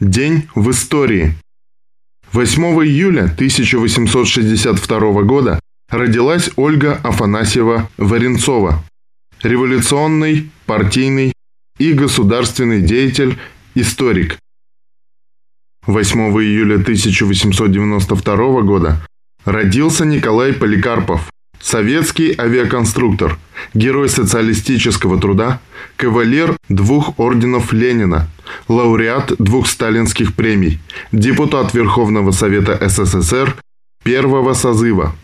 День в истории. 8 июля 1862 года родилась Ольга Афанасьева Варенцова, революционный, партийный и государственный деятель, историк. 8 июля 1892 года родился Николай Поликарпов, советский авиаконструктор, герой социалистического труда, кавалер двух орденов Ленина, лауреат двух сталинских премий, депутат Верховного Совета СССР первого созыва.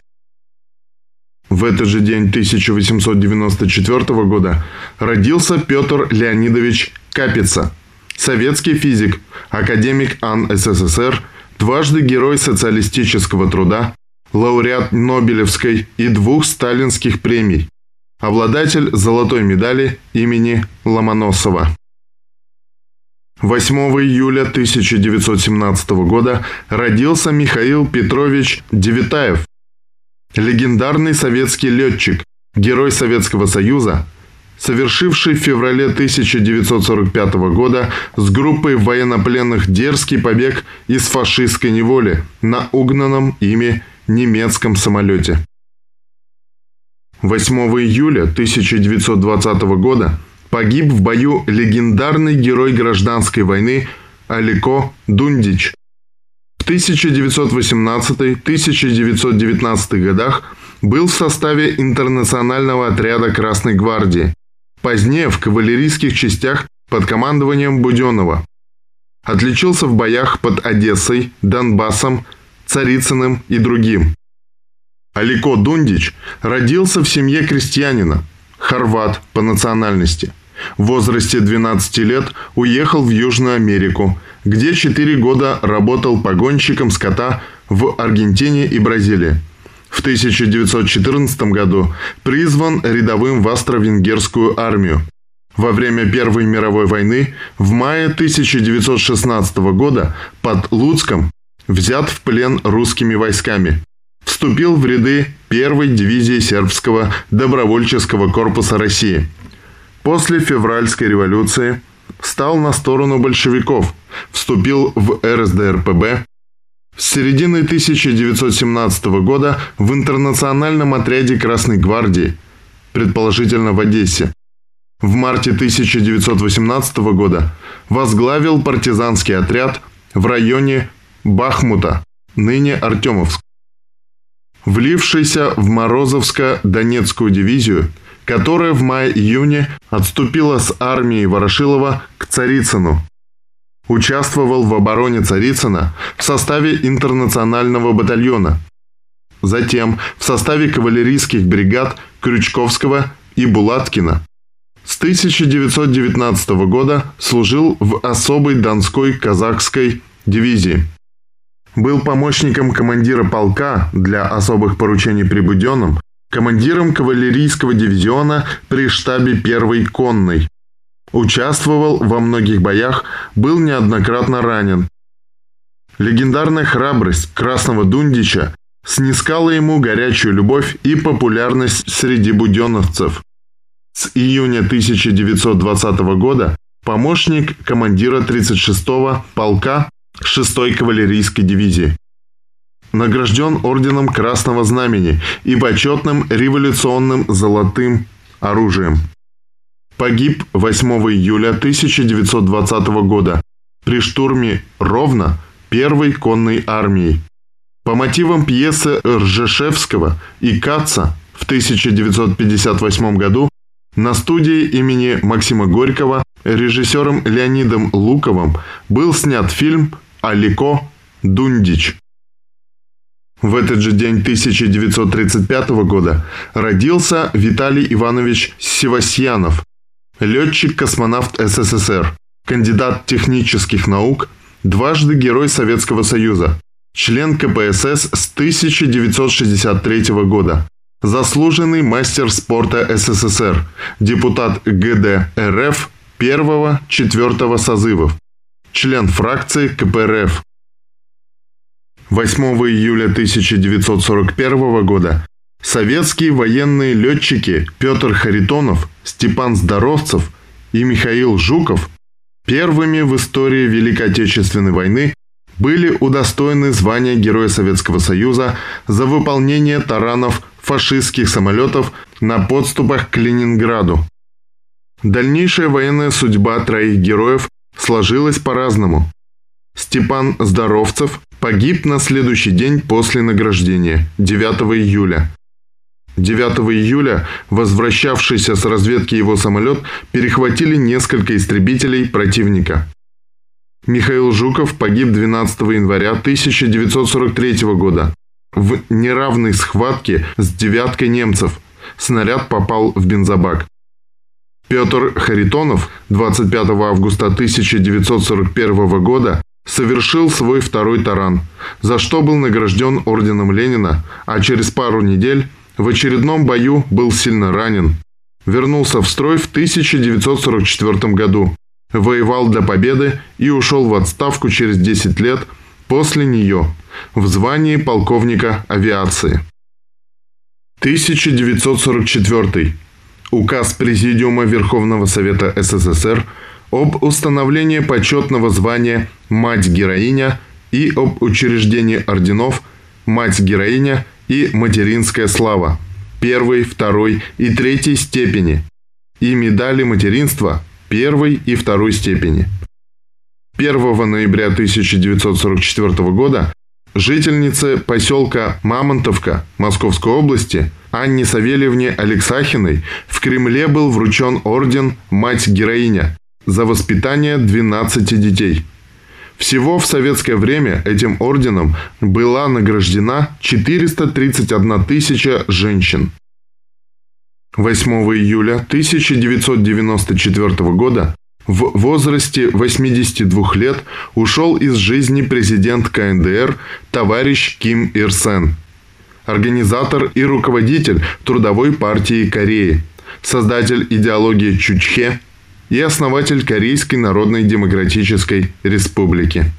В этот же день 1894 года родился Петр Леонидович Капица, советский физик, академик АН СССР, дважды герой социалистического труда, лауреат Нобелевской и двух сталинских премий, обладатель золотой медали имени Ломоносова. 8 июля 1917 года родился Михаил Петрович Девитаев, легендарный советский летчик, герой Советского Союза, совершивший в феврале 1945 года с группой военнопленных дерзкий побег из фашистской неволи на угнанном ими немецком самолете. 8 июля 1920 года погиб в бою легендарный герой гражданской войны Алико Дундич. В 1918-1919 годах был в составе интернационального отряда Красной гвардии, позднее в кавалерийских частях под командованием Буденова. Отличился в боях под Одессой, Донбассом, Царицыным и другим. Алико Дундич родился в семье крестьянина, хорват по национальности. В возрасте 12 лет уехал в Южную Америку, где 4 года работал погонщиком скота в Аргентине и Бразилии. В 1914 году призван рядовым в австро-венгерскую армию. Во время Первой мировой войны в мае 1916 года под Луцком взят в плен русскими войсками. Вступил в ряды первой дивизии сербского добровольческого корпуса России. После февральской революции стал на сторону большевиков, вступил в РСДРПБ. С середины 1917 года в интернациональном отряде Красной гвардии, предположительно в Одессе. В марте 1918 года возглавил партизанский отряд в районе Бахмута, ныне Артемовск. Влившийся в Морозовско-Донецкую дивизию, которая в мае-июне отступила с армией Ворошилова к Царицыну. Участвовал в обороне Царицына в составе интернационального батальона. Затем в составе кавалерийских бригад Крючковского и Булаткина. С 1919 года служил в особой Донской казахской дивизии. Был помощником командира полка для особых поручений при Буденном, командиром кавалерийского дивизиона при штабе первой конной. Участвовал во многих боях, был неоднократно ранен. Легендарная храбрость Красного Дундича снискала ему горячую любовь и популярность среди буденовцев. С июня 1920 года помощник командира 36-го полка 6-й кавалерийской дивизии. Награжден орденом Красного Знамени и почетным революционным золотым оружием. Погиб 8 июля 1920 года при штурме Ровно первой конной армии. По мотивам пьесы Ржешевского и Каца в 1958 году на студии имени Максима Горького режиссером Леонидом Луковым был снят фильм Алико Дундич. В этот же день 1935 года родился Виталий Иванович Севастьянов, летчик-космонавт СССР, кандидат технических наук, дважды Герой Советского Союза, член КПСС с 1963 года, заслуженный мастер спорта СССР, депутат ГД РФ первого-четвертого созывов, член фракции КПРФ. 8 июля 1941 года советские военные летчики Петр Харитонов, Степан Здоровцев и Михаил Жуков Первыми в истории Великой Отечественной войны были удостоены звания Героя Советского Союза за выполнение таранов фашистских самолетов на подступах к Ленинграду. Дальнейшая военная судьба троих героев сложилась по-разному. Степан Здоровцев погиб на следующий день после награждения, 9 июля. 9 июля возвращавшийся с разведки его самолет перехватили несколько истребителей противника. Михаил Жуков погиб 12 января 1943 года в неравной схватке с девяткой немцев. Снаряд попал в бензобак. Петр Харитонов 25 августа 1941 года совершил свой второй таран, за что был награжден орденом Ленина, а через пару недель в очередном бою был сильно ранен. Вернулся в строй в 1944 году, воевал для победы и ушел в отставку через 10 лет после нее в звании полковника авиации. 1944. Указ Президиума Верховного Совета СССР об установлении почетного звания «Мать-героиня» и об учреждении орденов «Мать-героиня» и «Материнская слава» первой, второй и третьей степени и медали материнства первой и второй степени. 1 ноября 1944 года жительнице поселка Мамонтовка Московской области Анне Савельевне Алексахиной в Кремле был вручен орден «Мать-героиня» за воспитание 12 детей. Всего в советское время этим орденом была награждена 431 тысяча женщин. 8 июля 1994 года в возрасте 82 лет ушел из жизни президент КНДР товарищ Ким Ир Сен, организатор и руководитель Трудовой партии Кореи, создатель идеологии Чучхе и основатель Корейской Народной Демократической Республики.